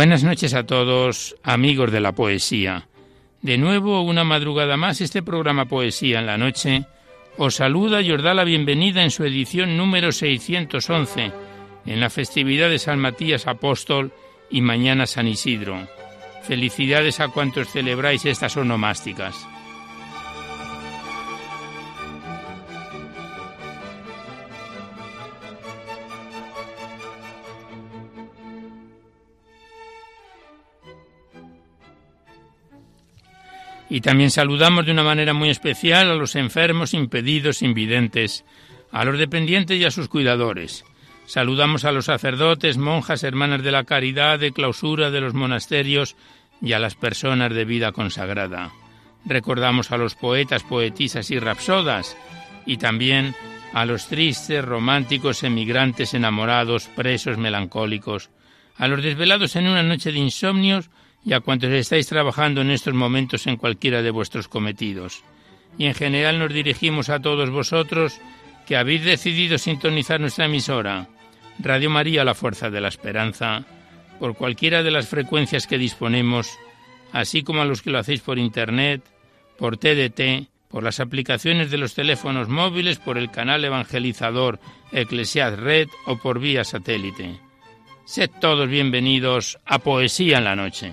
Buenas noches a todos, amigos de la poesía. De nuevo, una madrugada más, este programa Poesía en la Noche os saluda y os da la bienvenida en su edición número 611, en la festividad de San Matías Apóstol y mañana San Isidro. Felicidades a cuantos celebráis estas onomásticas. Y también saludamos de una manera muy especial a los enfermos, impedidos, invidentes, a los dependientes y a sus cuidadores. Saludamos a los sacerdotes, monjas, hermanas de la caridad, de clausura de los monasterios y a las personas de vida consagrada. Recordamos a los poetas, poetisas y rapsodas y también a los tristes, románticos, emigrantes, enamorados, presos, melancólicos, a los desvelados en una noche de insomnios y a cuantos estáis trabajando en estos momentos en cualquiera de vuestros cometidos. Y en general nos dirigimos a todos vosotros que habéis decidido sintonizar nuestra emisora, Radio María La Fuerza de la Esperanza, por cualquiera de las frecuencias que disponemos, así como a los que lo hacéis por Internet, por TDT, por las aplicaciones de los teléfonos móviles, por el canal evangelizador Eclesiad Red o por vía satélite. Sed todos bienvenidos a Poesía en la Noche.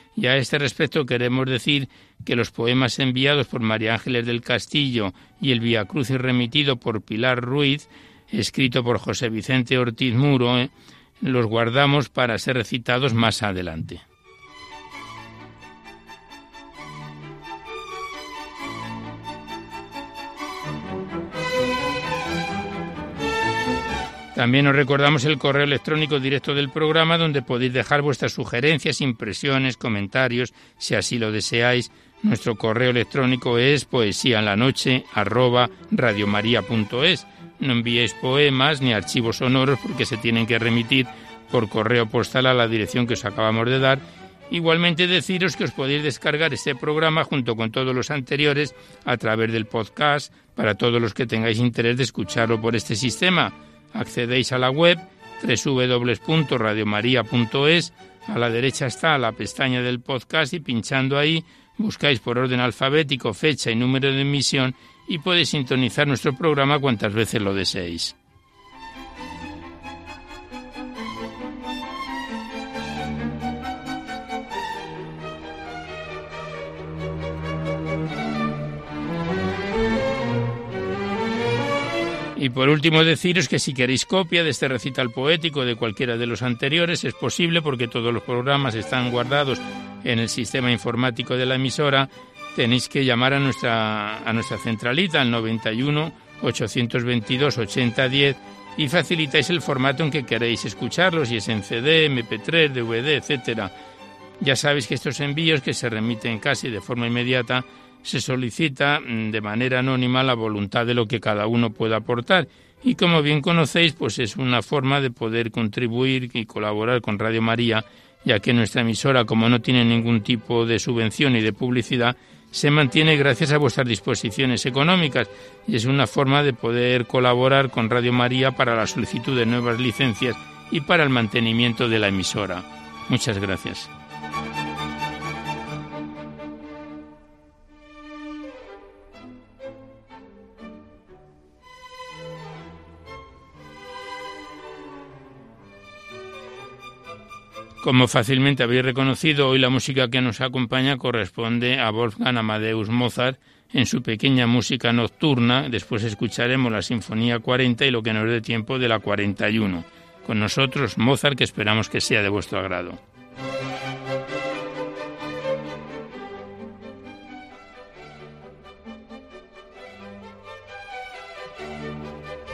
Y a este respecto queremos decir que los poemas enviados por María Ángeles del Castillo y el Via Crucis remitido por Pilar Ruiz, escrito por José Vicente Ortiz Muro, eh, los guardamos para ser recitados más adelante. También os recordamos el correo electrónico directo del programa donde podéis dejar vuestras sugerencias, impresiones, comentarios, si así lo deseáis. Nuestro correo electrónico es noche No enviéis poemas ni archivos sonoros porque se tienen que remitir por correo postal a la dirección que os acabamos de dar. Igualmente deciros que os podéis descargar este programa junto con todos los anteriores a través del podcast para todos los que tengáis interés de escucharlo por este sistema accedéis a la web www.radiomaria.es, a la derecha está la pestaña del podcast y pinchando ahí buscáis por orden alfabético fecha y número de emisión y podéis sintonizar nuestro programa cuantas veces lo deseéis. Y por último deciros que si queréis copia de este recital poético de cualquiera de los anteriores es posible porque todos los programas están guardados en el sistema informático de la emisora. Tenéis que llamar a nuestra, a nuestra centralita al 91 822 8010 y facilitáis el formato en que queréis escucharlos, si es en CD, MP3, DVD, etcétera. Ya sabéis que estos envíos que se remiten casi de forma inmediata se solicita mm, de manera anónima la voluntad de lo que cada uno pueda aportar y como bien conocéis, pues es una forma de poder contribuir y colaborar con Radio María, ya que nuestra emisora, como no tiene ningún tipo de subvención y de publicidad, se mantiene gracias a vuestras disposiciones económicas y es una forma de poder colaborar con Radio María para la solicitud de nuevas licencias y para el mantenimiento de la emisora. Muchas gracias. Como fácilmente habéis reconocido, hoy la música que nos acompaña corresponde a Wolfgang Amadeus Mozart en su pequeña música nocturna. Después escucharemos la Sinfonía 40 y lo que nos dé tiempo de la 41. Con nosotros Mozart, que esperamos que sea de vuestro agrado.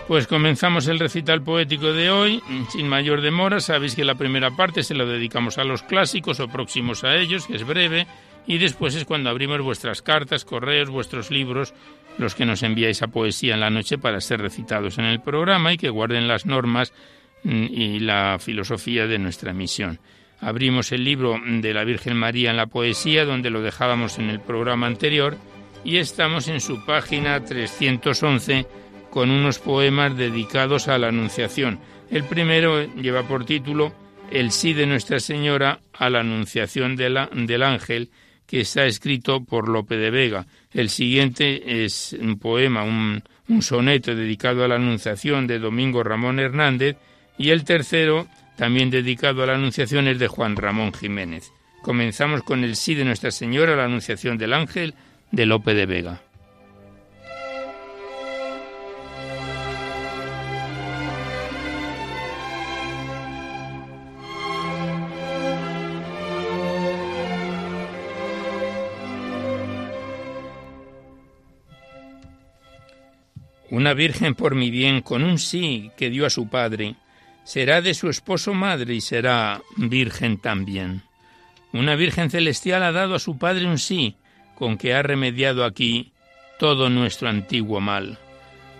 Pues comenzamos el recital poético de hoy, sin mayor demora. Sabéis que la primera parte se la dedicamos a los clásicos o próximos a ellos, que es breve, y después es cuando abrimos vuestras cartas, correos, vuestros libros, los que nos enviáis a poesía en la noche para ser recitados en el programa y que guarden las normas mm, y la filosofía de nuestra misión. Abrimos el libro de la Virgen María en la poesía, donde lo dejábamos en el programa anterior, y estamos en su página 311 con unos poemas dedicados a la Anunciación. El primero lleva por título El sí de Nuestra Señora a la Anunciación del Ángel, que está escrito por Lope de Vega. El siguiente es un poema, un, soneto dedicado a la Anunciación de Domingo Ramón Hernández, y el tercero, también dedicado a la Anunciación, es de Juan Ramón Jiménez. Comenzamos con el sí de Nuestra Señora a la Anunciación del Ángel de Lope de Vega. Una virgen por mi bien, con un sí que dio a su padre, será de su esposo madre y será virgen también. Una virgen celestial ha dado a su padre un sí, con que ha remediado aquí todo nuestro antiguo mal.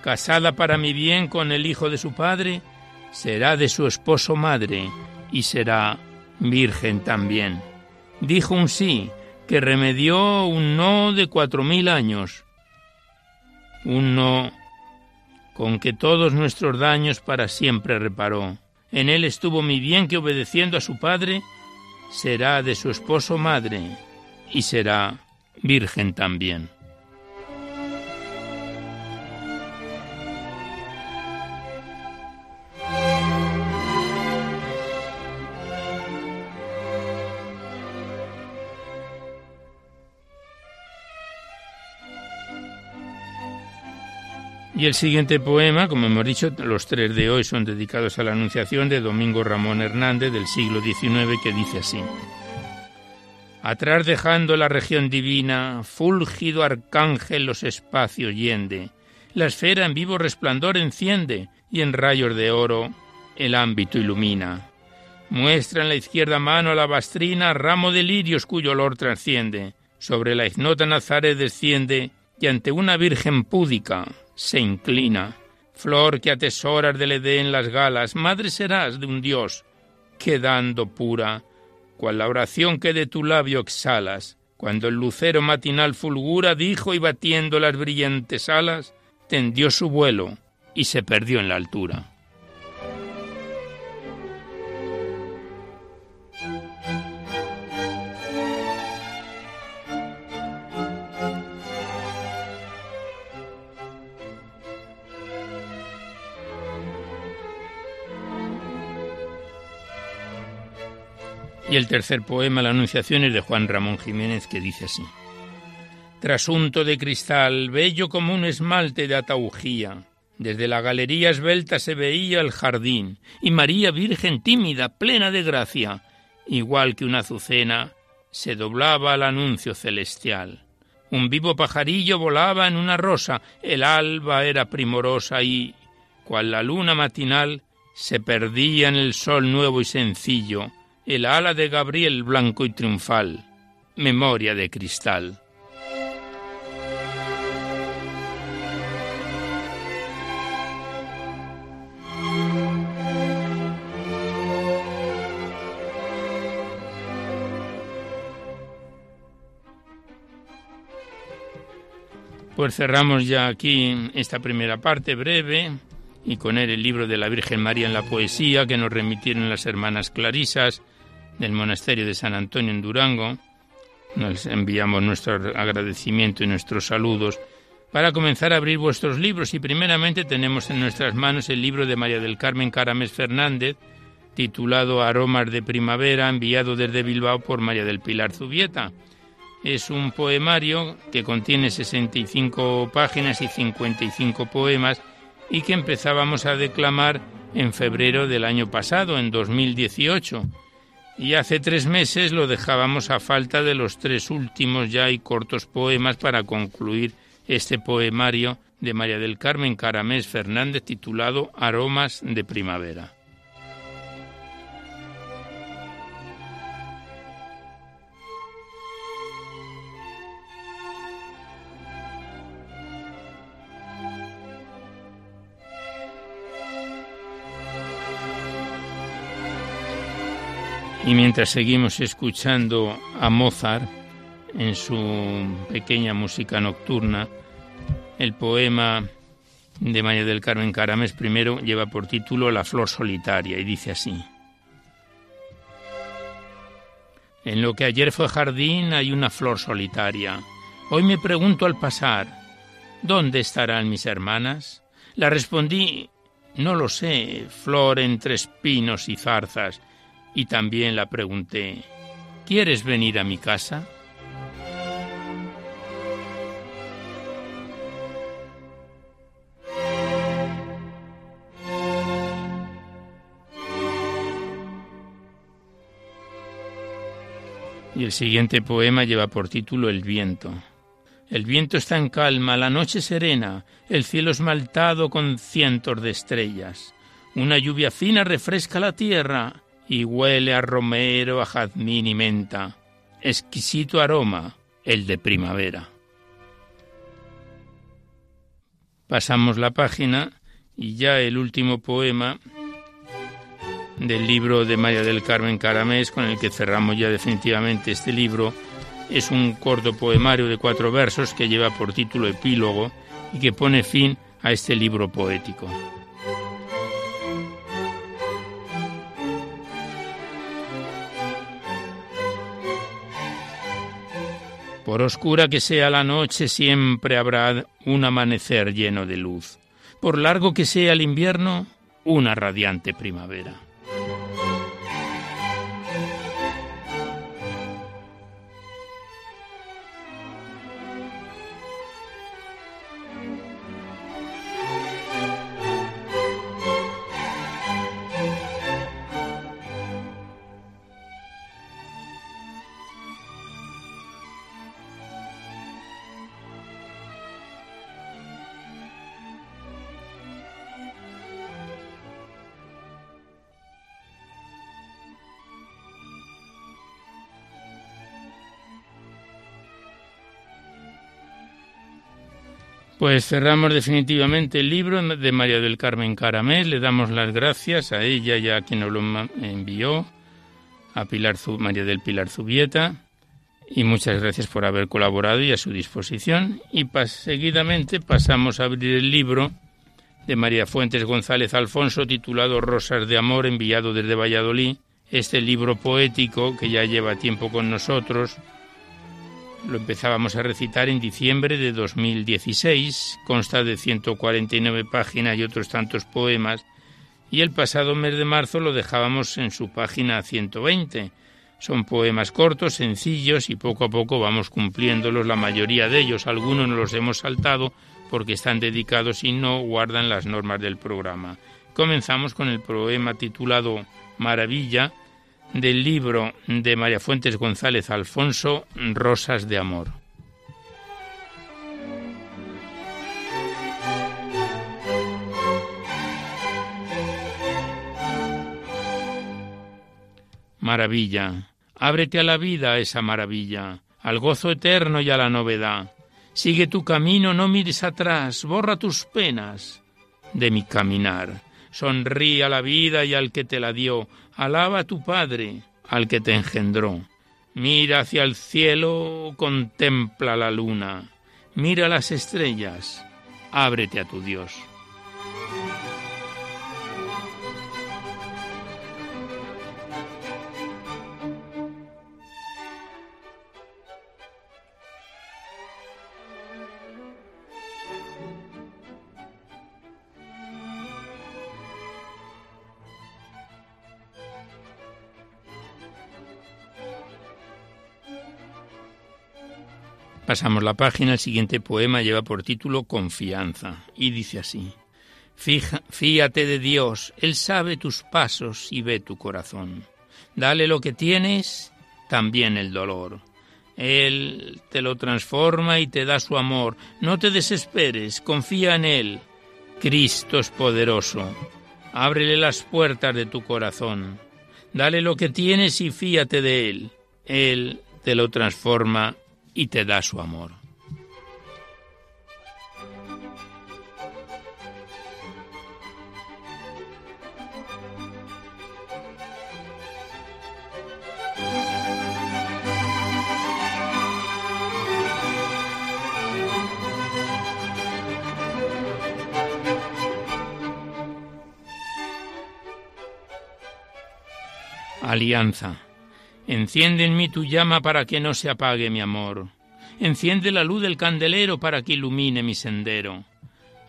Casada para mi bien con el hijo de su padre, será de su esposo madre y será virgen también. Dijo un sí, que remedió un no de cuatro mil años. Un no con que todos nuestros daños para siempre reparó. En él estuvo mi bien que obedeciendo a su padre, será de su esposo madre y será virgen también. Y el siguiente poema, como hemos dicho, los tres de hoy son dedicados a la Anunciación de Domingo Ramón Hernández del siglo XIX, que dice así. Atrás dejando la región divina, fúlgido arcángel los espacios yende, la esfera en vivo resplandor enciende y en rayos de oro el ámbito ilumina. Muestra en la izquierda mano la bastrina ramo de lirios cuyo olor trasciende. Sobre la ignota Nazaret desciende y ante una virgen púdica se inclina. Flor que atesoras del Edén las galas, madre serás de un Dios, quedando pura, cual la oración que de tu labio exhalas. Cuando el lucero matinal fulgura, dijo y batiendo las brillantes alas, tendió su vuelo y se perdió en la altura. Y el tercer poema, La Anunciación, es de Juan Ramón Jiménez, que dice así. Trasunto de cristal, bello como un esmalte de ataugía, desde la galería esbelta se veía el jardín, y María Virgen tímida, plena de gracia, igual que una azucena, se doblaba al anuncio celestial. Un vivo pajarillo volaba en una rosa, el alba era primorosa y, cual la luna matinal, se perdía en el sol nuevo y sencillo, el ala de Gabriel blanco y triunfal, memoria de cristal. Pues cerramos ya aquí esta primera parte breve y con él el libro de la Virgen María en la poesía que nos remitieron las hermanas Clarisas del monasterio de San Antonio en Durango. Nos enviamos nuestro agradecimiento y nuestros saludos para comenzar a abrir vuestros libros y primeramente tenemos en nuestras manos el libro de María del Carmen Caramés Fernández titulado Aromas de Primavera enviado desde Bilbao por María del Pilar Zubieta es un poemario que contiene 65 páginas y 55 poemas y que empezábamos a declamar en febrero del año pasado, en 2018. Y hace tres meses lo dejábamos a falta de los tres últimos ya y cortos poemas para concluir este poemario de María del Carmen Caramés Fernández titulado Aromas de Primavera. Y mientras seguimos escuchando a Mozart en su pequeña música nocturna, el poema de María del Carmen Carames primero lleva por título La flor solitaria y dice así. En lo que ayer fue jardín hay una flor solitaria. Hoy me pregunto al pasar, ¿dónde estarán mis hermanas? La respondí, no lo sé, flor entre espinos y zarzas, y también la pregunté, ¿quieres venir a mi casa? Y el siguiente poema lleva por título El viento. El viento está en calma, la noche serena, el cielo esmaltado con cientos de estrellas. Una lluvia fina refresca la tierra, y huele a romero, a jazmín y menta. Exquisito aroma, el de primavera. Pasamos la página y ya el último poema del libro de María del Carmen Caramés, con el que cerramos ya definitivamente este libro, es un corto poemario de cuatro versos que lleva por título Epílogo y que pone fin a este libro poético. Por oscura que sea la noche, siempre habrá un amanecer lleno de luz. Por largo que sea el invierno, una radiante primavera. Pues cerramos definitivamente el libro de María del Carmen Caramés. Le damos las gracias a ella y a quien nos lo envió, a Pilar María del Pilar Zubieta. Y muchas gracias por haber colaborado y a su disposición. Y seguidamente pasamos a abrir el libro de María Fuentes González Alfonso titulado Rosas de Amor enviado desde Valladolid. Este libro poético que ya lleva tiempo con nosotros lo empezábamos a recitar en diciembre de 2016, consta de 149 páginas y otros tantos poemas, y el pasado mes de marzo lo dejábamos en su página 120. Son poemas cortos, sencillos y poco a poco vamos cumpliéndolos, la mayoría de ellos, algunos nos los hemos saltado porque están dedicados y no guardan las normas del programa. Comenzamos con el poema titulado Maravilla, del libro de María Fuentes González Alfonso, Rosas de Amor. Maravilla, ábrete a la vida esa maravilla, al gozo eterno y a la novedad. Sigue tu camino, no mires atrás, borra tus penas de mi caminar. Sonríe a la vida y al que te la dio, Alaba a tu Padre, al que te engendró. Mira hacia el cielo, contempla la luna. mira las estrellas, ábrete a tu Dios. Pasamos la página, el siguiente poema lleva por título Confianza y dice así. Fíate de Dios, Él sabe tus pasos y ve tu corazón. Dale lo que tienes, también el dolor. Él te lo transforma y te da su amor. No te desesperes, confía en Él. Cristo es poderoso. Ábrele las puertas de tu corazón. Dale lo que tienes y fíate de Él. Él te lo transforma y te da su amor. Alianza. Enciende en mí tu llama para que no se apague mi amor. Enciende la luz del candelero para que ilumine mi sendero.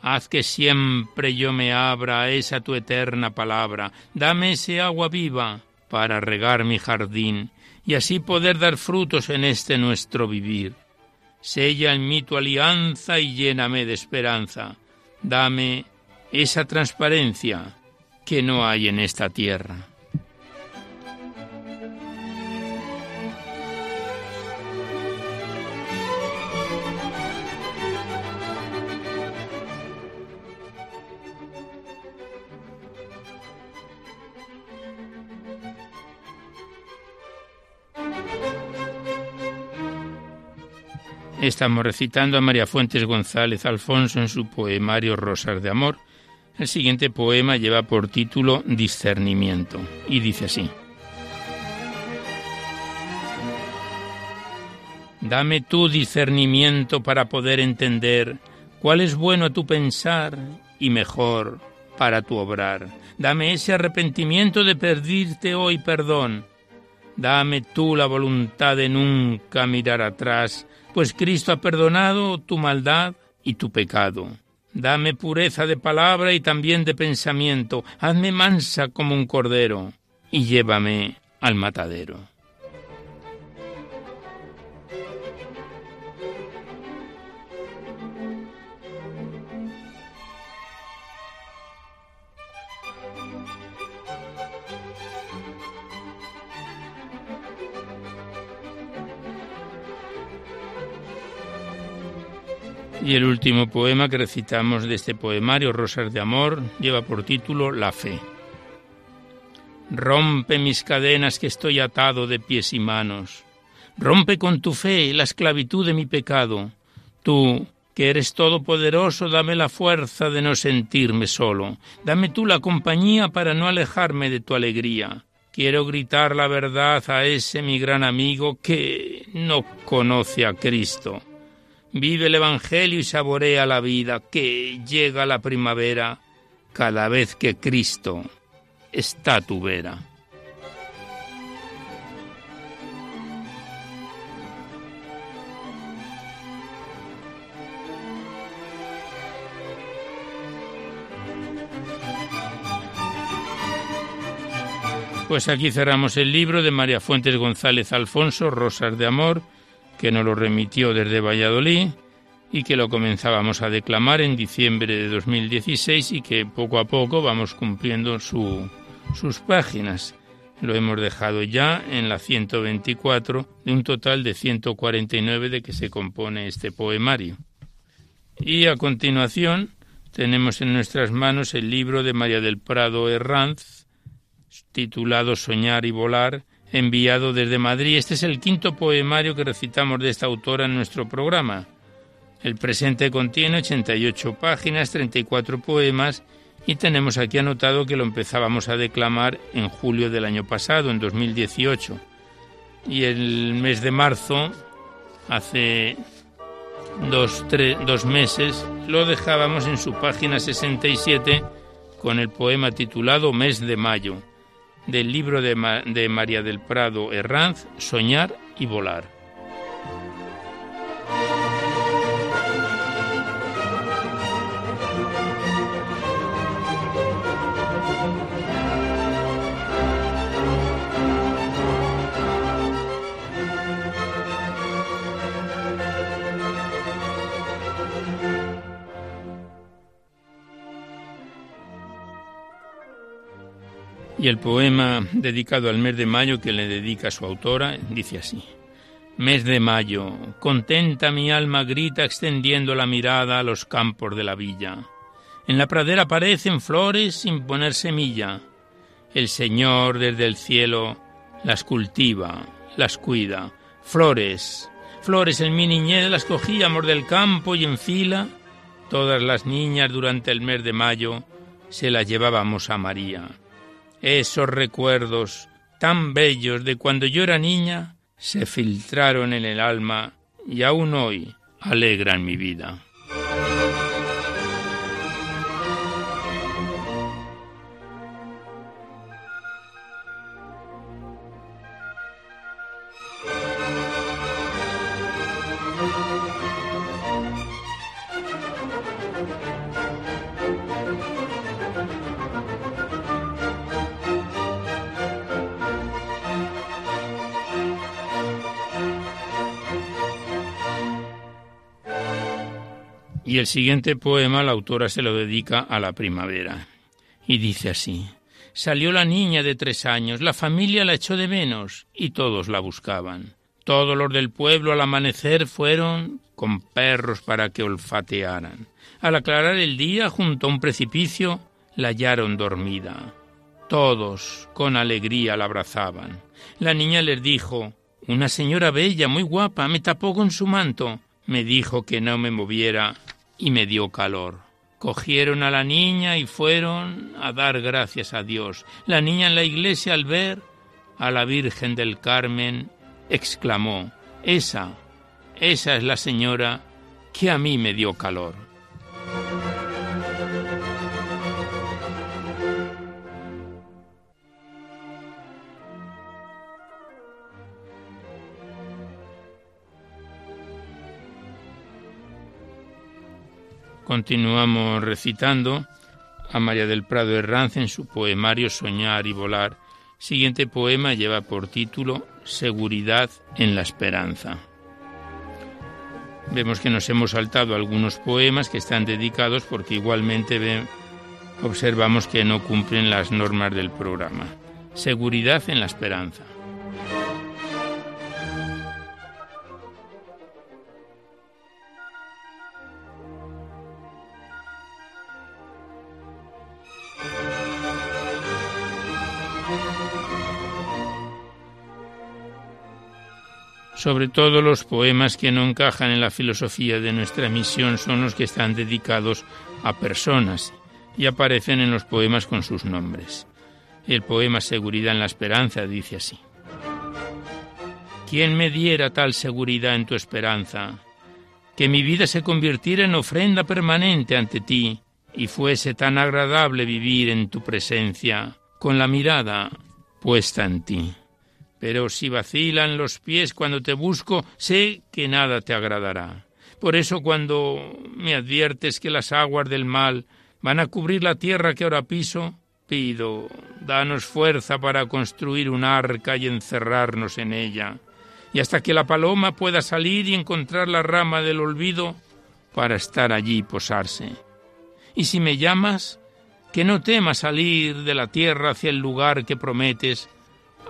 Haz que siempre yo me abra a esa tu eterna palabra. Dame ese agua viva para regar mi jardín y así poder dar frutos en este nuestro vivir. Sella en mí tu alianza y lléname de esperanza. Dame esa transparencia que no hay en esta tierra. Estamos recitando a María Fuentes González Alfonso en su poemario Rosas de Amor. El siguiente poema lleva por título Discernimiento y dice así. Dame tu discernimiento para poder entender cuál es bueno a tu pensar y mejor para tu obrar. Dame ese arrepentimiento de pedirte hoy perdón. Dame tú la voluntad de nunca mirar atrás pues Cristo ha perdonado tu maldad y tu pecado. Dame pureza de palabra y también de pensamiento, hazme mansa como un cordero, y llévame al matadero. Y el último poema que recitamos de este poemario, Rosas de Amor, lleva por título La fe. Rompe mis cadenas que estoy atado de pies y manos. Rompe con tu fe la esclavitud de mi pecado. Tú, que eres todopoderoso, dame la fuerza de no sentirme solo. Dame tú la compañía para no alejarme de tu alegría. Quiero gritar la verdad a ese mi gran amigo que no conoce a Cristo. Vive el Evangelio y saborea la vida, que llega la primavera cada vez que Cristo está a tu vera. Pues aquí cerramos el libro de María Fuentes González Alfonso, Rosas de Amor, que nos lo remitió desde Valladolid y que lo comenzábamos a declamar en diciembre de 2016 y que poco a poco vamos cumpliendo sus páginas. Lo hemos dejado ya en la 124 de un total de 149 de que se compone este poemario. Y a continuación tenemos en nuestras manos el libro de María del Prado Herranz, titulado Soñar y Volar, enviado desde Madrid. Este es el quinto poemario que recitamos de esta autora en nuestro programa. El presente contiene 88 páginas, 34 poemas y tenemos aquí anotado que lo empezábamos a declamar en julio del año pasado, en 2018. Y el mes de marzo, hace dos, meses, lo dejábamos en su página 67 con el poema titulado Mes de Mayo, del libro de, de María del Prado Herranz, Soñar y Volar. Y el poema dedicado al mes de mayo que le dedica su autora dice así. Mes de mayo, contenta mi alma grita extendiendo la mirada a los campos de la villa. En la pradera aparecen flores sin poner semilla. El Señor desde el cielo las cultiva, las cuida. Flores, flores en mi niñez las cogíamos del campo y en fila, todas las niñas durante el mes de mayo se las llevábamos a María. Esos recuerdos tan bellos de cuando yo era niña se filtraron en el alma y aún hoy alegran mi vida. Y el siguiente poema la autora se lo dedica a la primavera. Y dice así. Salió la niña de tres años, la familia la echó de menos y todos la buscaban. Todos los del pueblo al amanecer fueron con perros para que olfatearan. Al aclarar el día, junto a un precipicio, la hallaron dormida. Todos con alegría la abrazaban. La niña les dijo Una señora bella, muy guapa, me tapó con su manto. Me dijo que no me moviera y me dio calor. Cogieron a la niña y fueron a dar gracias a Dios. La niña en la iglesia al ver a la Virgen del Carmen exclamó, Esa, esa es la señora que a mí me dio calor. Continuamos recitando a María del Prado Herranz en su poemario Soñar y Volar. Siguiente poema lleva por título Seguridad en la Esperanza. Vemos que nos hemos saltado algunos poemas que están dedicados porque igualmente observamos que no cumplen las normas del programa. Seguridad en la Esperanza. Sobre todo los poemas que no encajan en la filosofía de nuestra misión son los que están dedicados a personas y aparecen en los poemas con sus nombres. El poema Seguridad en la Esperanza dice así. ¿Quién me diera tal seguridad en tu esperanza? Que mi vida se convirtiera en ofrenda permanente ante ti y fuese tan agradable vivir en tu presencia, con la mirada puesta en ti. Pero si vacilan los pies cuando te busco, sé que nada te agradará. Por eso cuando me adviertes que las aguas del mal van a cubrir la tierra que ahora piso, pido, danos fuerza para construir un arca y encerrarnos en ella, y hasta que la paloma pueda salir y encontrar la rama del olvido para estar allí y posarse. Y si me llamas, que no temas salir de la tierra hacia el lugar que prometes,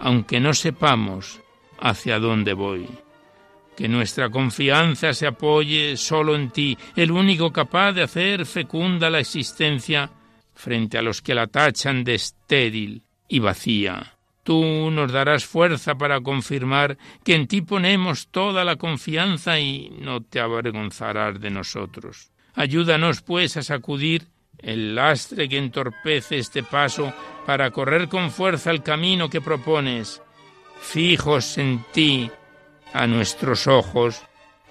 aunque no sepamos hacia dónde voy. Que nuestra confianza se apoye solo en ti, el único capaz de hacer fecunda la existencia frente a los que la tachan de estéril y vacía. Tú nos darás fuerza para confirmar que en ti ponemos toda la confianza y no te avergonzarás de nosotros. Ayúdanos, pues, a sacudir el lastre que entorpece este paso para correr con fuerza el camino que propones, fijos en ti, a nuestros ojos,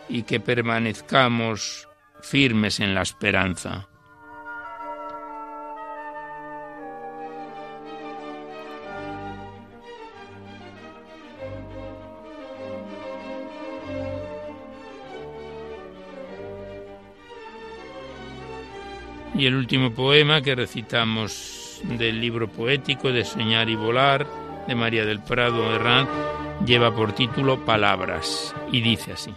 y que permanezcamos firmes en la esperanza. Y el último poema que recitamos del libro poético de Soñar y Volar de María del Prado Herrán lleva por título Palabras y dice así.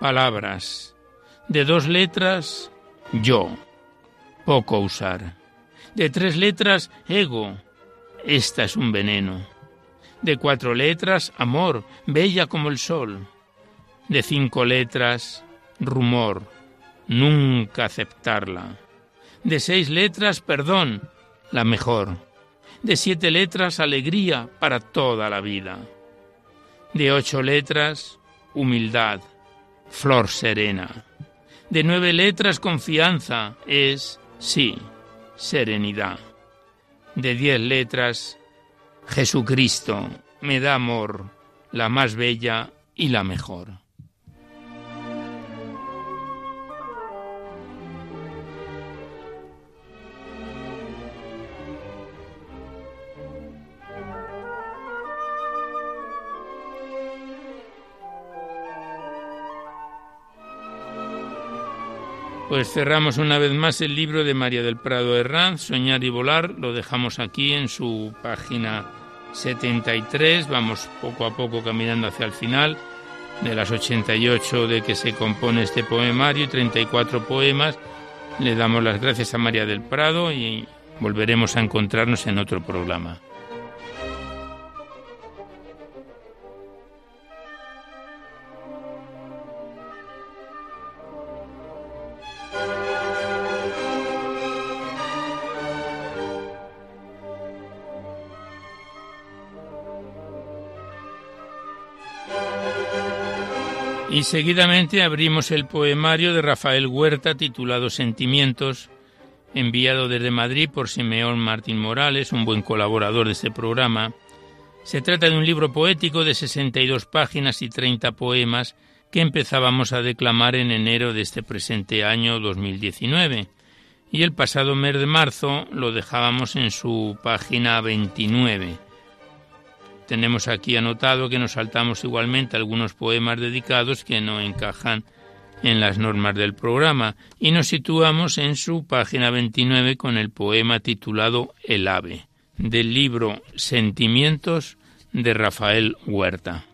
Palabras. De dos letras, yo. Poco usar. De tres letras, ego. Esta es un veneno de cuatro letras, amor, bella como el sol. De cinco letras, rumor, nunca aceptarla. De seis letras, perdón, la mejor. De siete letras, alegría para toda la vida. De ocho letras, humildad, flor serena. De nueve letras, confianza, es, sí, serenidad. De diez letras, Jesucristo me da amor, la más bella y la mejor. Pues cerramos una vez más el libro de María del Prado Herranz, Soñar y Volar, lo dejamos aquí en su página 73, vamos poco a poco caminando hacia el final, de las 88 de que se compone este poemario y 34 poemas, le damos las gracias a María del Prado y volveremos a encontrarnos en otro programa. Y seguidamente abrimos el poemario de Rafael Huerta titulado Sentimientos, enviado desde Madrid por Simeón Martín Morales, un buen colaborador de este programa. Se trata de un libro poético de 62 páginas y 30 poemas que empezábamos a declamar en enero de este presente año 2019 y el pasado mes de marzo lo dejábamos en su página 29. Tenemos aquí anotado que nos saltamos igualmente algunos poemas dedicados que no encajan en las normas del programa y nos situamos en su página 29 con el poema titulado El ave, del libro Sentimientos de Rafael Huerta.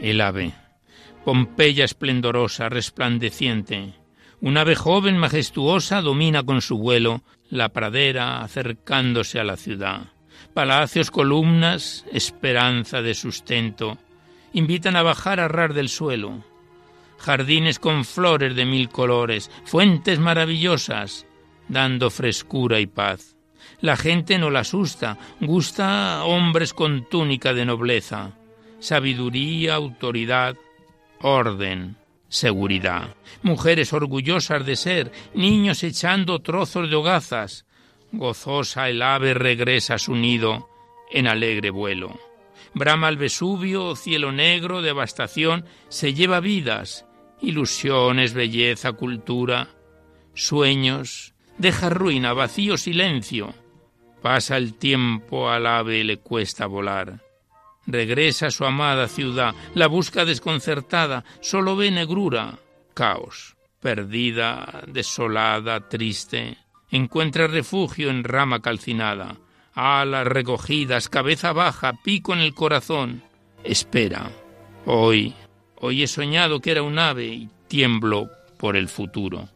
El ave. Pompeya esplendorosa, resplandeciente. Un ave joven, majestuosa, domina con su vuelo la pradera acercándose a la ciudad. Palacios, columnas, esperanza de sustento, invitan a bajar a rar del suelo. Jardines con flores de mil colores, fuentes maravillosas, dando frescura y paz. La gente no la asusta, gusta hombres con túnica de nobleza sabiduría, autoridad, orden, seguridad. Mujeres orgullosas de ser, niños echando trozos de hogazas. Gozosa el ave regresa a su nido en alegre vuelo. Brama el Vesubio, cielo negro, devastación, se lleva vidas, ilusiones, belleza, cultura, sueños, deja ruina, vacío, silencio. Pasa el tiempo al ave le cuesta volar. Regresa a su amada ciudad, la busca desconcertada, solo ve negrura, caos, perdida, desolada, triste. Encuentra refugio en rama calcinada, alas recogidas, cabeza baja, pico en el corazón. Espera. Hoy, hoy he soñado que era un ave y tiemblo por el futuro.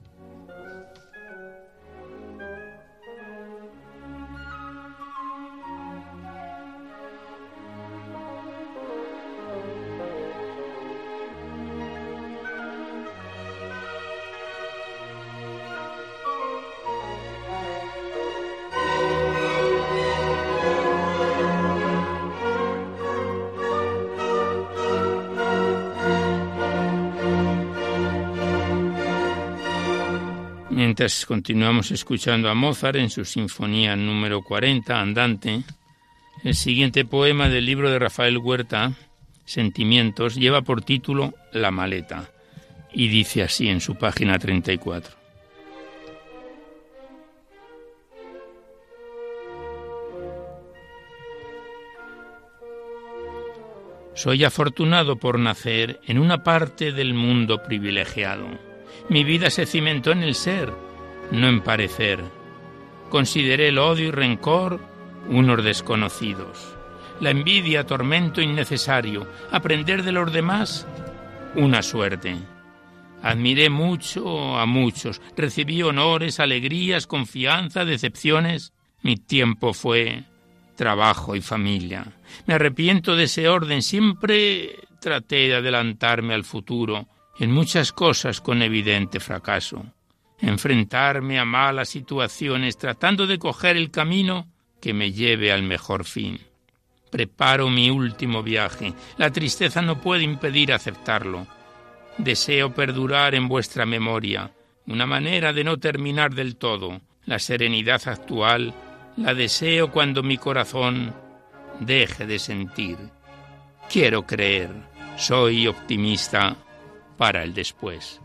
Mientras continuamos escuchando a Mozart en su sinfonía número 40, Andante, el siguiente poema del libro de Rafael Huerta, Sentimientos, lleva por título La maleta y dice así en su página 34. Soy afortunado por nacer en una parte del mundo privilegiado. Mi vida se cimentó en el ser, no en parecer. Consideré el odio y rencor unos desconocidos. La envidia, tormento innecesario. Aprender de los demás, una suerte. Admiré mucho a muchos. Recibí honores, alegrías, confianza, decepciones. Mi tiempo fue trabajo y familia. Me arrepiento de ese orden. Siempre traté de adelantarme al futuro, en muchas cosas con evidente fracaso. Enfrentarme a malas situaciones tratando de coger el camino que me lleve al mejor fin. Preparo mi último viaje. La tristeza no puede impedir aceptarlo. Deseo perdurar en vuestra memoria una manera de no terminar del todo. La serenidad actual la deseo cuando mi corazón deje de sentir. Quiero creer, soy optimista para el después.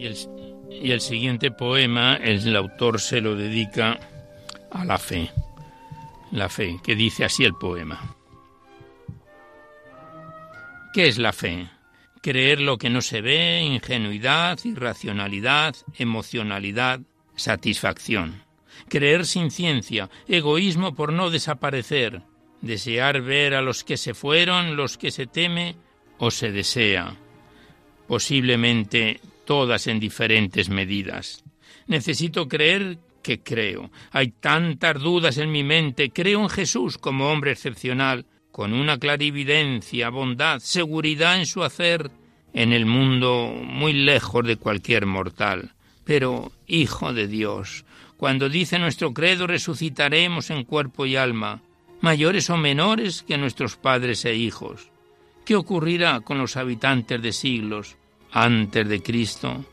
Y el, siguiente poema, el autor se lo dedica a la fe. La fe, que dice así el poema. ¿Qué es la fe? Creer lo que no se ve, ingenuidad, irracionalidad, emocionalidad, satisfacción. Creer sin ciencia, egoísmo por no desaparecer, desear ver a los que se fueron, los que se teme o se desea. Posiblemente todas en diferentes medidas. Necesito creer que creo. Hay tantas dudas en mi mente. Creo en Jesús como hombre excepcional, con una clarividencia, bondad, seguridad en su hacer, en el mundo muy lejos de cualquier mortal. Pero, Hijo de Dios, cuando dice nuestro credo resucitaremos en cuerpo y alma, mayores o menores que nuestros padres e hijos. ¿Qué ocurrirá con los habitantes de siglos? Antes de Cristo,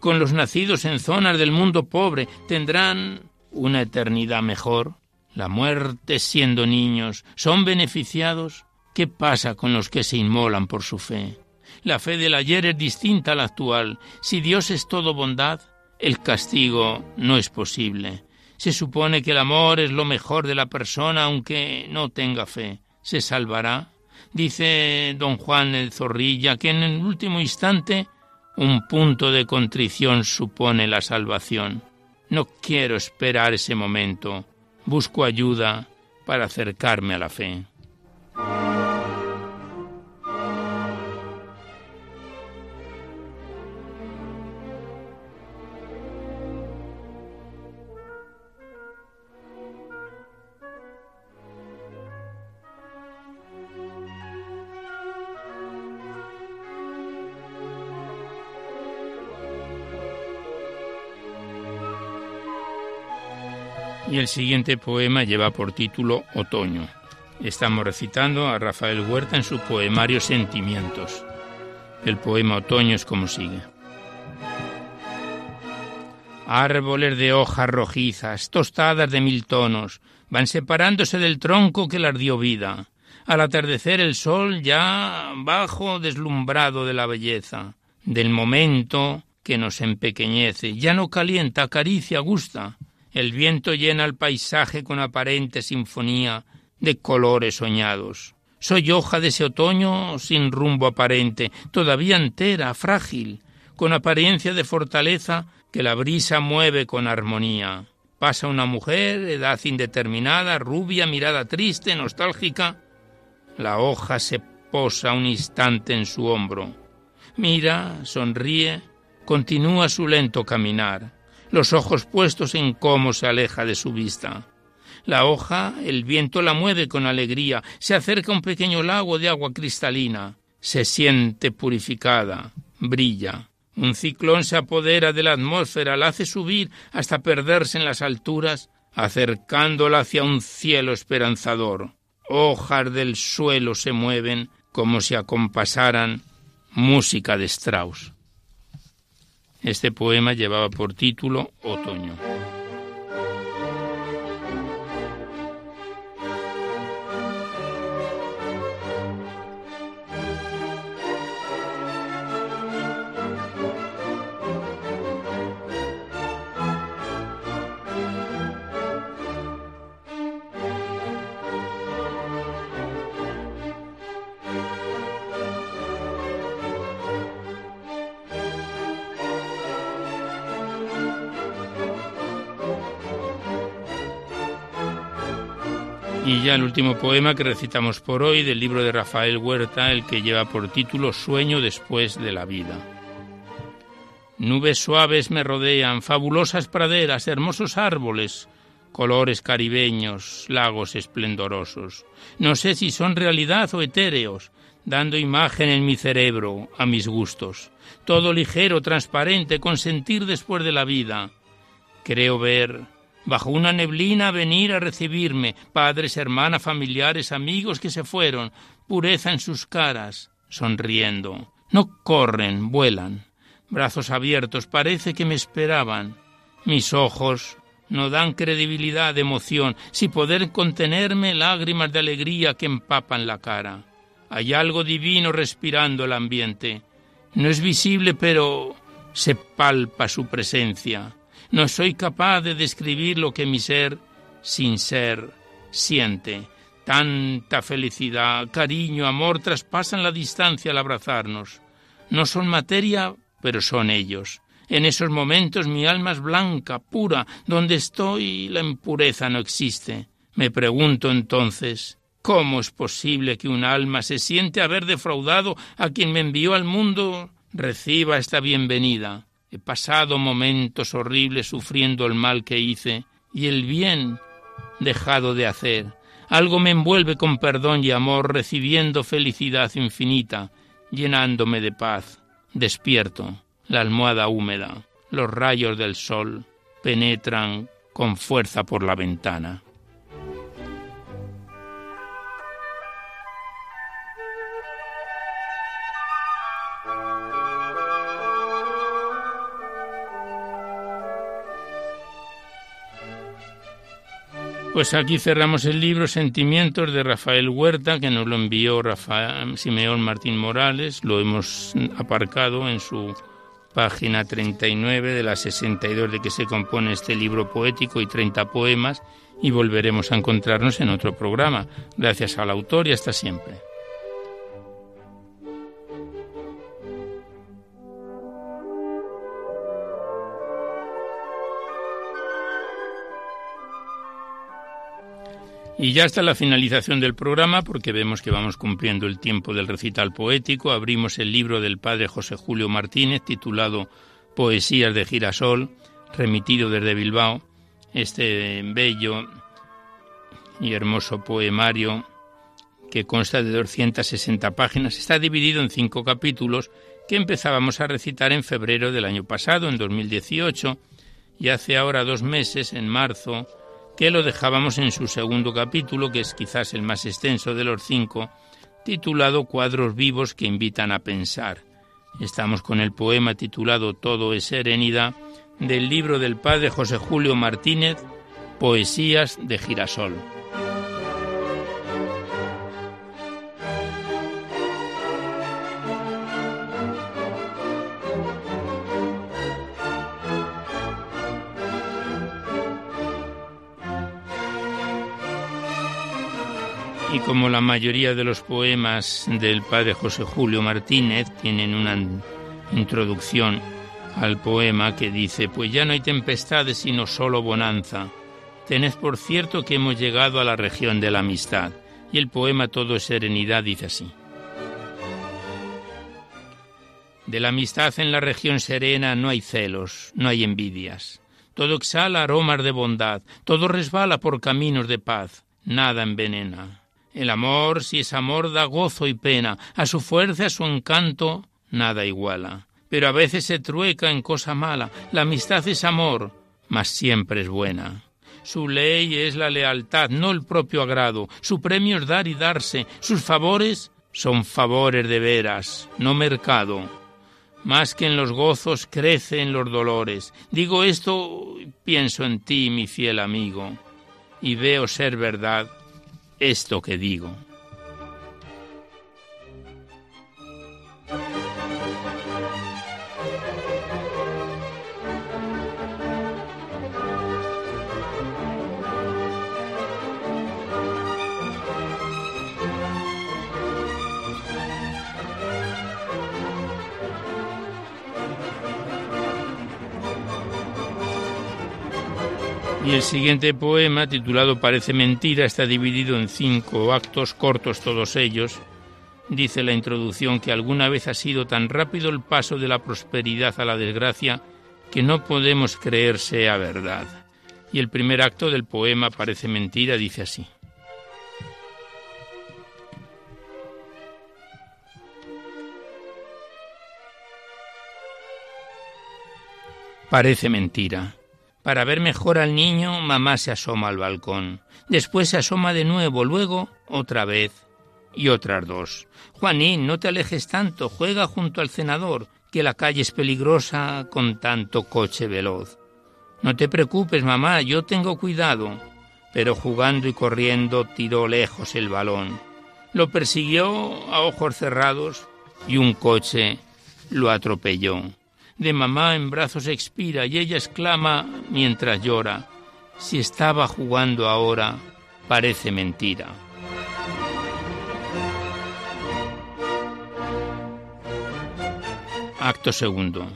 con los nacidos en zonas del mundo pobre, tendrán una eternidad mejor. La muerte siendo niños, ¿son beneficiados? ¿Qué pasa con los que se inmolan por su fe? La fe del ayer es distinta a la actual. Si Dios es todo bondad, el castigo no es posible. Se supone que el amor es lo mejor de la persona aunque no tenga fe. ¿Se salvará? Dice don Juan de Zorrilla que en el último instante un punto de contrición supone la salvación. No quiero esperar ese momento. Busco ayuda para acercarme a la fe. Y el siguiente poema lleva por título Otoño. Estamos recitando a Rafael Huerta en su poemario Sentimientos. El poema Otoño es como sigue. Árboles de hojas rojizas, tostadas de mil tonos, van separándose del tronco que las dio vida. Al atardecer el sol ya bajo deslumbrado de la belleza, del momento que nos empequeñece, ya no calienta, acaricia, gusta, el viento llena el paisaje con aparente sinfonía de colores soñados. Soy hoja de ese otoño sin rumbo aparente, todavía entera, frágil, con apariencia de fortaleza que la brisa mueve con armonía. Pasa una mujer, edad indeterminada, rubia, mirada triste, nostálgica. La hoja se posa un instante en su hombro. Mira, sonríe, continúa su lento caminar, los ojos puestos en cómo se aleja de su vista. La hoja, el viento la mueve con alegría, se acerca a un pequeño lago de agua cristalina, se siente purificada, brilla. Un ciclón se apodera de la atmósfera, la hace subir hasta perderse en las alturas, acercándola hacia un cielo esperanzador. Hojas del suelo se mueven como si acompasaran música de Strauss. Este poema llevaba por título Otoño. El último poema que recitamos por hoy del libro de Rafael Huerta, el que lleva por título Sueño después de la vida. Nubes suaves me rodean, fabulosas praderas, hermosos árboles, colores caribeños, lagos esplendorosos. No sé si son realidad o etéreos, dando imagen en mi cerebro a mis gustos. Todo ligero, transparente, con sentir después de la vida. Creo ver bajo una neblina venir a recibirme, padres, hermanas, familiares, amigos que se fueron, pureza en sus caras, sonriendo. No corren, vuelan. Brazos abiertos, parece que me esperaban. Mis ojos no dan credibilidad de emoción, si poder contenerme lágrimas de alegría que empapan la cara. Hay algo divino respirando el ambiente. No es visible, pero se palpa su presencia. No soy capaz de describir lo que mi ser, sin ser, siente. Tanta felicidad, cariño, amor traspasan la distancia al abrazarnos. No son materia, pero son ellos. En esos momentos mi alma es blanca, pura, donde estoy la impureza no existe. Me pregunto entonces, ¿cómo es posible que un alma se siente haber defraudado a quien me envió al mundo reciba esta bienvenida? He pasado momentos horribles sufriendo el mal que hice y el bien dejado de hacer. Algo me envuelve con perdón y amor, recibiendo felicidad infinita, llenándome de paz. Despierto, la almohada húmeda, los rayos del sol penetran con fuerza por la ventana. Pues aquí cerramos el libro Sentimientos de Rafael Huerta, que nos lo envió Rafael Simeón Martín Morales. Lo hemos aparcado en su página 39 de las 62 de que se compone este libro poético y 30 poemas y volveremos a encontrarnos en otro programa. Gracias al autor y hasta siempre. Y ya hasta la finalización del programa, porque vemos que vamos cumpliendo el tiempo del recital poético, abrimos el libro del padre José Julio Martínez titulado Poesías de Girasol, remitido desde Bilbao, este bello y hermoso poemario que consta de 260 páginas, está dividido en cinco capítulos que empezábamos a recitar en febrero del año pasado, en 2018, y hace ahora dos meses, en marzo, que lo dejábamos en su segundo capítulo, que es quizás el más extenso de los cinco, titulado Cuadros vivos que invitan a pensar. Estamos con el poema titulado Todo es serenidad del libro del padre José Julio Martínez, Poesías de Girasol. Y como la mayoría de los poemas del padre José Julio Martínez tienen una introducción al poema que dice, pues ya no hay tempestades sino solo bonanza. Tened por cierto que hemos llegado a la región de la amistad. Y el poema Todo es serenidad dice así. De la amistad en la región serena no hay celos, no hay envidias. Todo exhala aromas de bondad, todo resbala por caminos de paz, nada envenena. El amor, si es amor, da gozo y pena, a su fuerza, a su encanto, nada iguala. Pero a veces se trueca en cosa mala, la amistad es amor, mas siempre es buena. Su ley es la lealtad, no el propio agrado. Su premio es dar y darse. Sus favores son favores de veras, no mercado. Más que en los gozos crece en los dolores. Digo esto, pienso en ti, mi fiel amigo, y veo ser verdad esto que digo. El siguiente poema, titulado Parece mentira, está dividido en cinco actos cortos todos ellos. Dice la introducción que alguna vez ha sido tan rápido el paso de la prosperidad a la desgracia que no podemos creer sea verdad. Y el primer acto del poema Parece mentira dice así. Parece mentira. Para ver mejor al niño, mamá se asoma al balcón. Después se asoma de nuevo, luego otra vez y otras dos. Juanín, no te alejes tanto, juega junto al cenador, que la calle es peligrosa con tanto coche veloz. No te preocupes, mamá, yo tengo cuidado. Pero jugando y corriendo tiró lejos el balón. Lo persiguió a ojos cerrados y un coche lo atropelló de mamá en brazos expira y ella exclama mientras llora, si estaba jugando ahora, parece mentira. Acto segundo.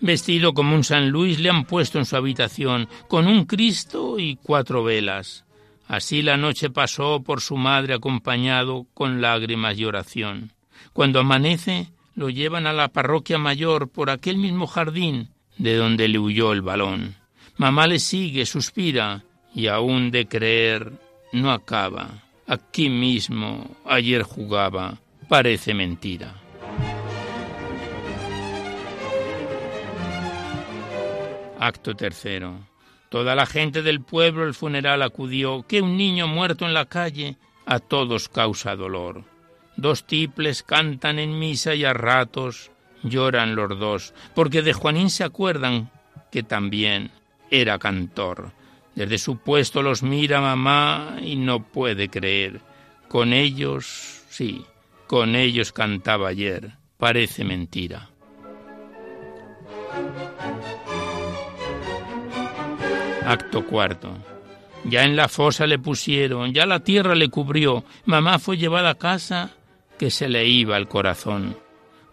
Vestido como un San Luis le han puesto en su habitación, con un Cristo y cuatro velas. Así la noche pasó por su madre acompañado con lágrimas y oración. Cuando amanece, lo llevan a la parroquia mayor por aquel mismo jardín de donde le huyó el balón. Mamá le sigue, suspira, y aún de creer no acaba. Aquí mismo ayer jugaba, parece mentira. Acto tercero. Toda la gente del pueblo al funeral acudió, que un niño muerto en la calle a todos causa dolor. Dos tiples cantan en misa y a ratos lloran los dos, porque de Juanín se acuerdan que también era cantor. Desde su puesto los mira mamá y no puede creer. Con ellos, sí, con ellos cantaba ayer. Parece mentira. Acto cuarto. Ya en la fosa le pusieron, ya la tierra le cubrió. Mamá fue llevada a casa que se le iba el corazón.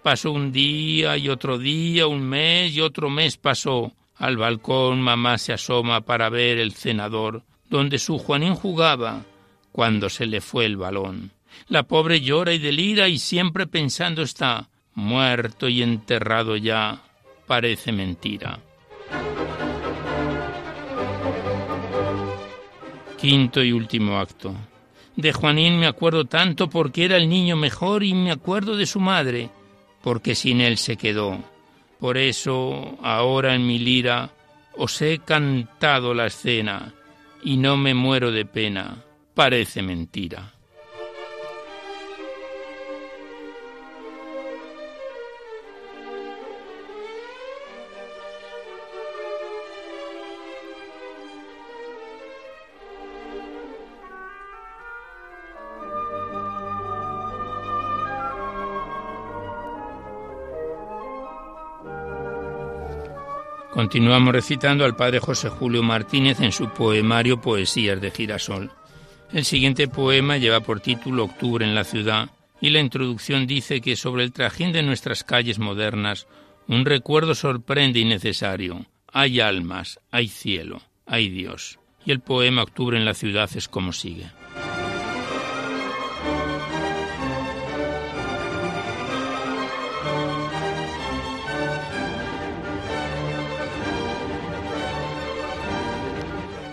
Pasó un día y otro día, un mes y otro mes pasó. Al balcón mamá se asoma para ver el cenador, donde su Juanín jugaba cuando se le fue el balón. La pobre llora y delira y siempre pensando está, muerto y enterrado ya, parece mentira. Quinto y último acto. De Juanín me acuerdo tanto porque era el niño mejor y me acuerdo de su madre, porque sin él se quedó. Por eso ahora en mi lira os he cantado la escena y no me muero de pena, parece mentira. Continuamos recitando al padre José Julio Martínez en su poemario Poesías de Girasol. El siguiente poema lleva por título Octubre en la ciudad y la introducción dice que sobre el trajín de nuestras calles modernas un recuerdo sorprende y necesario. Hay almas, hay cielo, hay Dios. Y el poema Octubre en la ciudad es como sigue.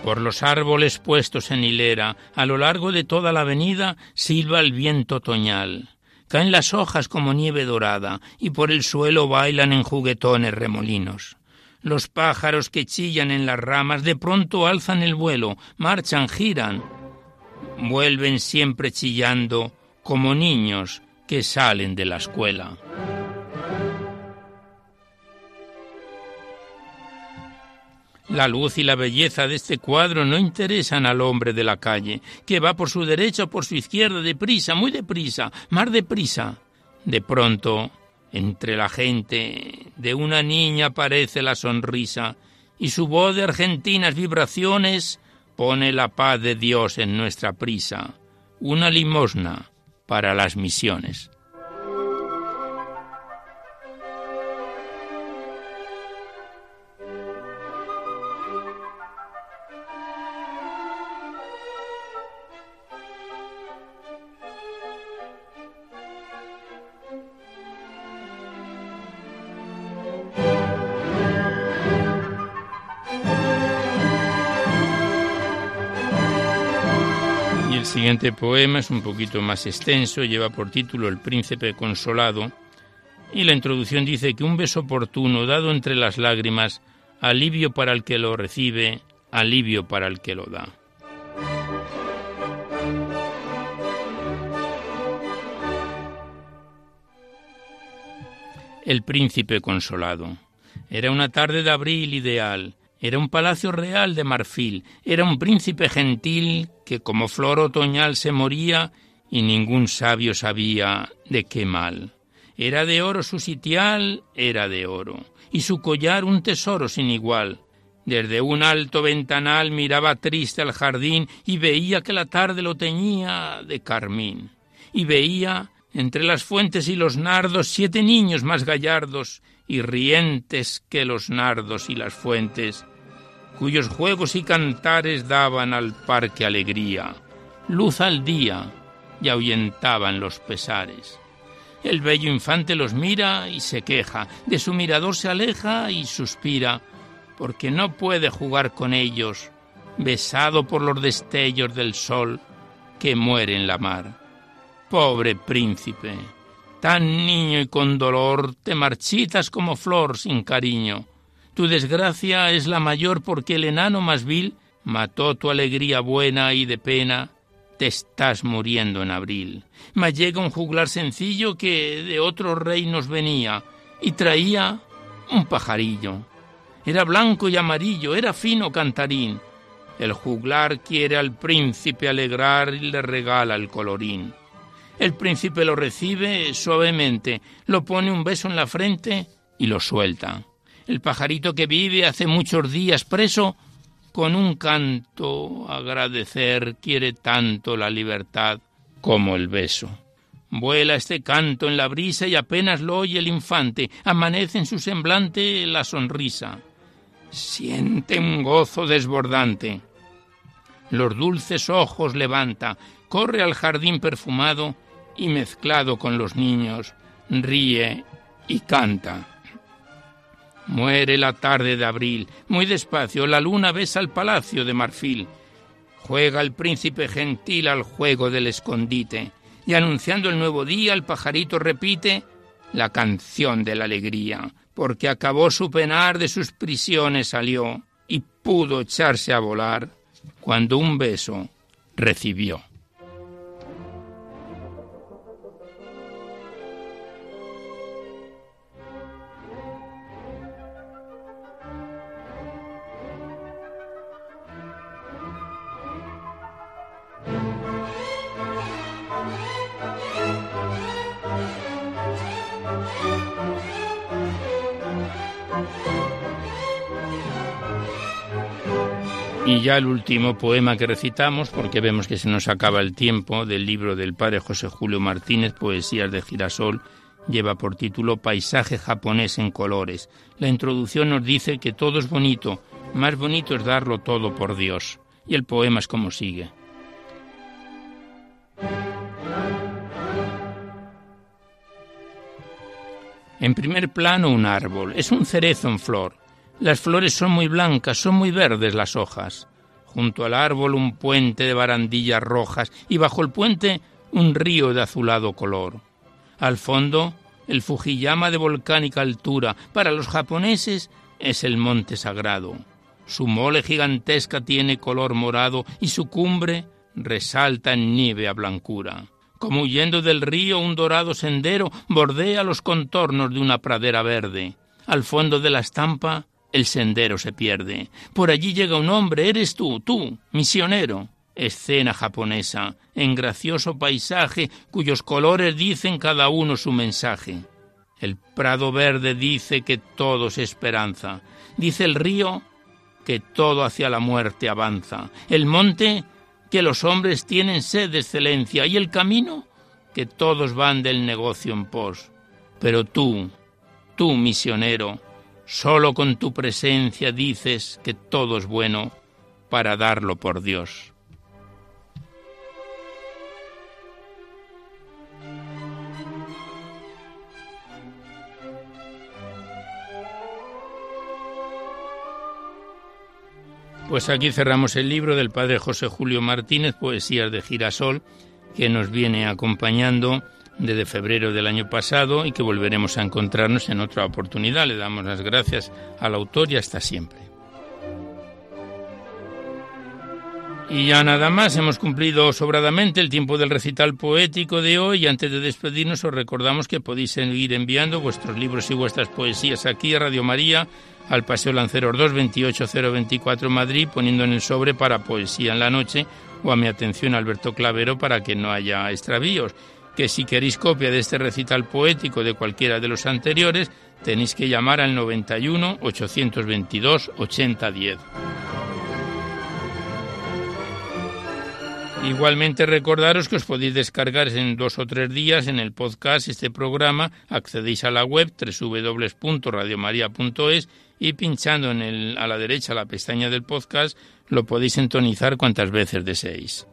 Por los árboles puestos en hilera, a lo largo de toda la avenida, silba el viento otoñal. Caen las hojas como nieve dorada, y por el suelo bailan en juguetones remolinos. Los pájaros que chillan en las ramas de pronto alzan el vuelo, marchan, giran, vuelven siempre chillando como niños que salen de la escuela. La luz y la belleza de este cuadro no interesan al hombre de la calle, que va por su derecha o por su izquierda, deprisa, muy deprisa, más deprisa. De pronto, entre la gente, de una niña aparece la sonrisa, y su voz de argentinas vibraciones pone la paz de Dios en nuestra prisa, una limosna para las misiones. Siguiente poema es un poquito más extenso, lleva por título El príncipe consolado y la introducción dice que un beso oportuno dado entre las lágrimas, alivio para el que lo recibe, alivio para el que lo da. El príncipe consolado. Era una tarde de abril ideal. Era un palacio real de marfil, era un príncipe gentil que como flor otoñal se moría y ningún sabio sabía de qué mal. Era de oro su sitial, era de oro, y su collar un tesoro sin igual. Desde un alto ventanal miraba triste al jardín y veía que la tarde lo teñía de carmín. Y veía, entre las fuentes y los nardos, siete niños más gallardos y rientes que los nardos y las fuentes, cuyos juegos y cantares daban al parque alegría, luz al día y ahuyentaban los pesares. El bello infante los mira y se queja, de su mirador se aleja y suspira, porque no puede jugar con ellos, besado por los destellos del sol que muere en la mar. Pobre príncipe, tan niño y con dolor, te marchitas como flor sin cariño, tu desgracia es la mayor porque el enano más vil mató tu alegría buena y de pena te estás muriendo en abril. Mas llega un juglar sencillo que de otros reinos venía y traía un pajarillo. Era blanco y amarillo, era fino cantarín. El juglar quiere al príncipe alegrar y le regala el colorín. El príncipe lo recibe suavemente, lo pone un beso en la frente y lo suelta el pajarito que vive hace muchos días preso, con un canto agradecer quiere tanto la libertad como el beso. Vuela este canto en la brisa y apenas lo oye el infante, amanece en su semblante la sonrisa. Siente un gozo desbordante. Los dulces ojos levanta, corre al jardín perfumado y mezclado con los niños, ríe y canta. Muere la tarde de abril, muy despacio la luna besa el palacio de marfil. Juega el príncipe gentil al juego del escondite, y anunciando el nuevo día el pajarito repite la canción de la alegría, porque acabó su penar, de sus prisiones salió, y pudo echarse a volar cuando un beso recibió. Y ya el último poema que recitamos, porque vemos que se nos acaba el tiempo, del libro del padre José Julio Martínez, Poesías de Girasol, lleva por título Paisaje japonés en colores. La introducción nos dice que todo es bonito, más bonito es darlo todo por Dios. Y el poema es como sigue. En primer plano un árbol, es un cerezo en flor. Las flores son muy blancas, son muy verdes las hojas. Junto al árbol un puente de barandillas rojas y bajo el puente un río de azulado color. Al fondo, el Fujiyama de volcánica altura, para los japoneses es el monte sagrado. Su mole gigantesca tiene color morado y su cumbre resalta en nieve a blancura. Como huyendo del río un dorado sendero bordea los contornos de una pradera verde. Al fondo de la estampa el sendero se pierde. Por allí llega un hombre, eres tú, tú, misionero. Escena japonesa, en gracioso paisaje cuyos colores dicen cada uno su mensaje. El prado verde dice que todo es esperanza. Dice el río que todo hacia la muerte avanza. El monte que los hombres tienen sed de excelencia. Y el camino que todos van del negocio en pos. Pero tú, tú misionero, Solo con tu presencia dices que todo es bueno para darlo por Dios. Pues aquí cerramos el libro del padre José Julio Martínez, Poesías de Girasol, que nos viene acompañando desde febrero del año pasado y que volveremos a encontrarnos en otra oportunidad. Le damos las gracias al autor y hasta siempre. Y ya nada más, hemos cumplido sobradamente el tiempo del recital poético de hoy antes de despedirnos os recordamos que podéis seguir enviando vuestros libros y vuestras poesías aquí a Radio María, al Paseo Lanceros 2, 28024 Madrid, poniendo en el sobre para Poesía en la Noche o a mi atención Alberto Clavero para que no haya extravíos que si queréis copia de este recital poético de cualquiera de los anteriores, tenéis que llamar al 91 822 8010. Igualmente recordaros que os podéis descargar en dos o tres días en el podcast este programa, accedéis a la web www.radiomaria.es y pinchando en el, a la derecha la pestaña del podcast lo podéis sintonizar cuantas veces deseéis.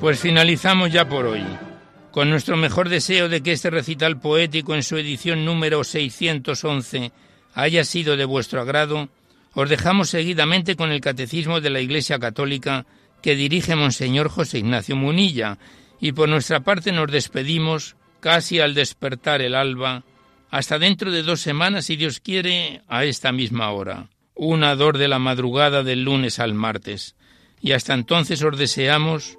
Pues finalizamos ya por hoy. Con nuestro mejor deseo de que este recital poético en su edición número 611 haya sido de vuestro agrado, os dejamos seguidamente con el Catecismo de la Iglesia Católica que dirige Monseñor José Ignacio Munilla, y por nuestra parte nos despedimos casi al despertar el alba, hasta dentro de dos semanas, si Dios quiere, a esta misma hora, una dor de la madrugada del lunes al martes. Y hasta entonces os deseamos